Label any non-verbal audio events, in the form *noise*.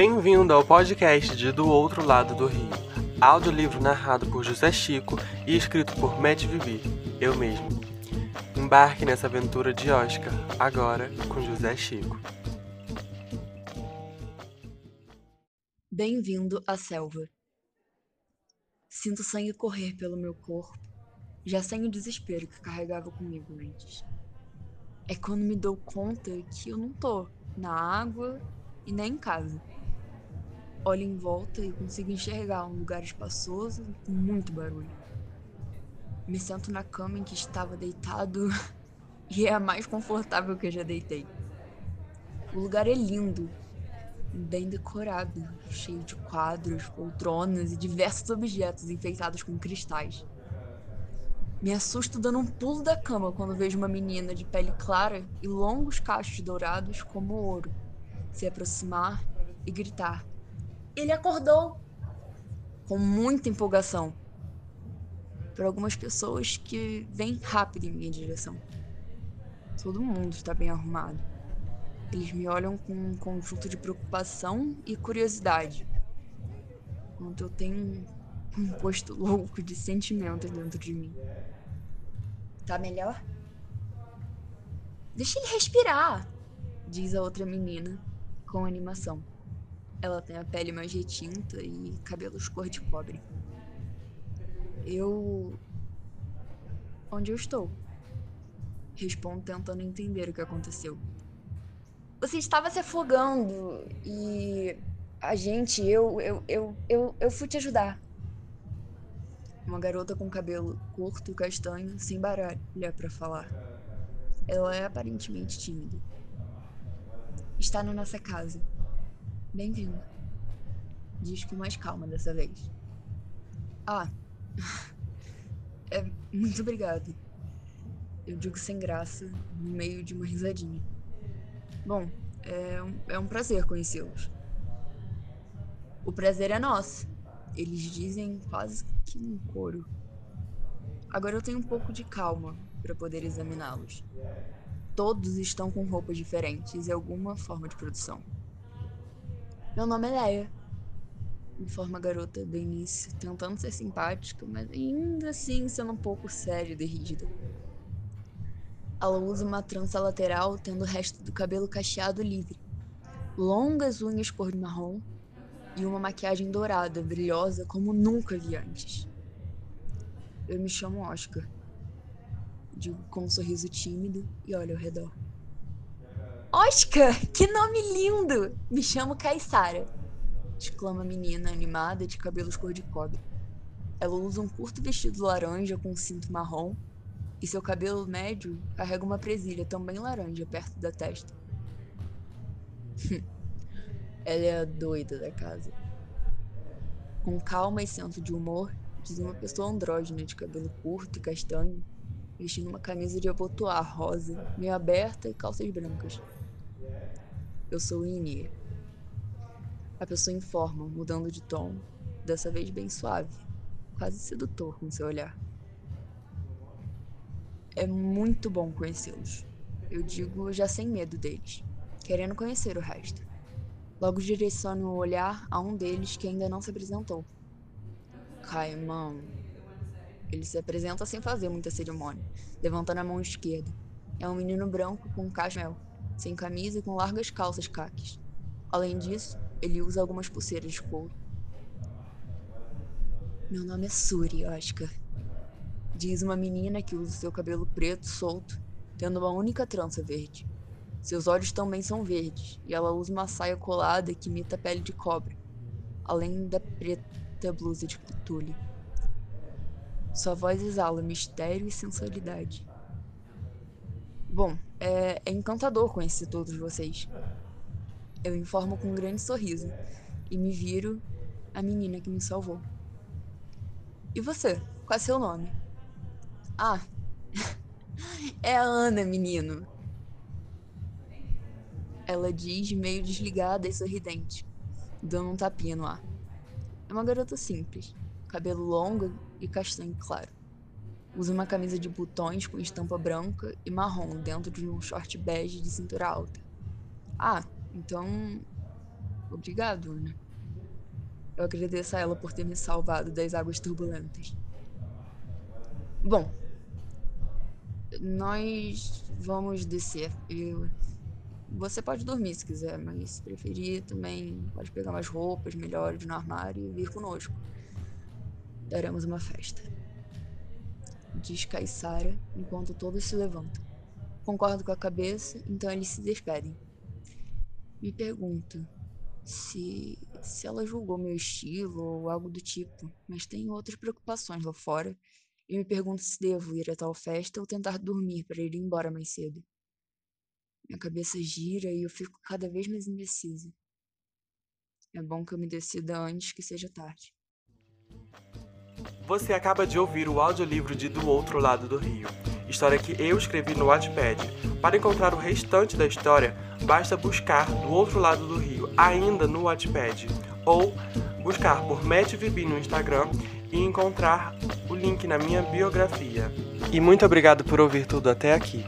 Bem-vindo ao podcast de Do Outro Lado do Rio. Audiolivro narrado por José Chico e escrito por Matt Vivi, eu mesmo. Embarque nessa aventura de Oscar, agora com José Chico. Bem-vindo à selva. Sinto sangue correr pelo meu corpo, já sem o desespero que carregava comigo antes. É quando me dou conta que eu não tô na água e nem em casa. Olho em volta e consigo enxergar um lugar espaçoso com muito barulho. Me sento na cama em que estava deitado *laughs* e é a mais confortável que eu já deitei. O lugar é lindo, bem decorado, cheio de quadros, poltronas e diversos objetos enfeitados com cristais. Me assusto dando um pulo da cama quando vejo uma menina de pele clara e longos cachos dourados como ouro se aproximar e gritar: Ele acordou! Com muita empolgação. Para algumas pessoas que vêm rápido em minha direção. Todo mundo está bem arrumado. Eles me olham com um conjunto de preocupação e curiosidade. Enquanto eu tenho um posto louco de sentimentos dentro de mim. Tá melhor? Deixa ele respirar, diz a outra menina com animação. Ela tem a pele mais retinta e cabelos cor de cobre. Eu. Onde eu estou? Respondo tentando entender o que aconteceu. Você estava se afogando e. A gente, eu, eu, eu, eu, eu fui te ajudar. Uma garota com cabelo curto, castanho, sem baralha para falar. Ela é aparentemente tímida. Está na nossa casa. Bem-vindo. Diz com mais calma dessa vez. Ah. *laughs* É, muito obrigado. Eu digo sem graça, no meio de uma risadinha. Bom, é um, é um prazer conhecê-los. O prazer é nosso. Eles dizem quase que um coro. Agora eu tenho um pouco de calma para poder examiná-los. Todos estão com roupas diferentes e alguma forma de produção. Meu nome é Leia. Informa a garota do início, tentando ser simpática, mas ainda assim sendo um pouco séria e rígida. Ela usa uma trança lateral, tendo o resto do cabelo cacheado livre, longas unhas cor de marrom e uma maquiagem dourada, brilhosa como nunca vi antes. Eu me chamo Oscar. Digo com um sorriso tímido e olho ao redor. Oscar, que nome lindo! Me chamo Caissara, exclama a menina animada de cabelos cor de cobre. Ela usa um curto vestido laranja com um cinto marrom e seu cabelo médio carrega uma presilha também laranja perto da testa. *laughs* Ela é a doida da casa. Com calma e senso de humor, diz uma pessoa andrógena de cabelo curto e castanho, vestindo uma camisa de abotoar rosa, meio aberta e calças brancas. Eu sou Inie. A pessoa informa, mudando de tom, dessa vez bem suave, quase sedutor com seu olhar. É muito bom conhecê-los. Eu digo já sem medo deles, querendo conhecer o resto. Logo direciono o olhar a um deles que ainda não se apresentou. Caimão. Ele se apresenta sem fazer muita cerimônia, levantando a mão esquerda. É um menino branco com um cachemel, sem camisa e com largas calças caques. Além disso, ele usa algumas pulseiras de couro. Meu nome é Suri, Oscar. Diz uma menina que usa seu cabelo preto solto, tendo uma única trança verde. Seus olhos também são verdes, e ela usa uma saia colada que imita a pele de cobra, além da preta blusa de tule. Sua voz exala mistério e sensualidade. Bom, é, é encantador conhecer todos vocês. Eu informo com um grande sorriso e me viro a menina que me salvou. E você? Qual é seu nome? Ah, *laughs* é a Ana, menino. Ela diz, meio desligada e sorridente, dando um tapinha no ar. É uma garota simples, cabelo longo e castanho claro. Usa uma camisa de botões com estampa branca e marrom dentro de um short bege de cintura alta. Ah, então. Obrigado, Ana. Eu agradeço a ela por ter me salvado das águas turbulentas. Bom, nós vamos descer. Eu... Você pode dormir se quiser, mas se preferir também pode pegar mais roupas melhores no armário e vir conosco. Daremos uma festa. Diz Caissara enquanto todos se levantam. Concordo com a cabeça, então eles se despedem. Me pergunto se, se ela julgou meu estilo ou algo do tipo, mas tenho outras preocupações lá fora e me pergunto se devo ir a tal festa ou tentar dormir para ir embora mais cedo. Minha cabeça gira e eu fico cada vez mais indecisa. É bom que eu me decida antes que seja tarde. Você acaba de ouvir o audiolivro de Do Outro Lado do Rio, história que eu escrevi no Wattpad. Para encontrar o restante da história, basta buscar Do Outro Lado do Rio ainda no Wattpad ou buscar por Matt Vibi no Instagram e encontrar o link na minha biografia. E muito obrigado por ouvir tudo até aqui.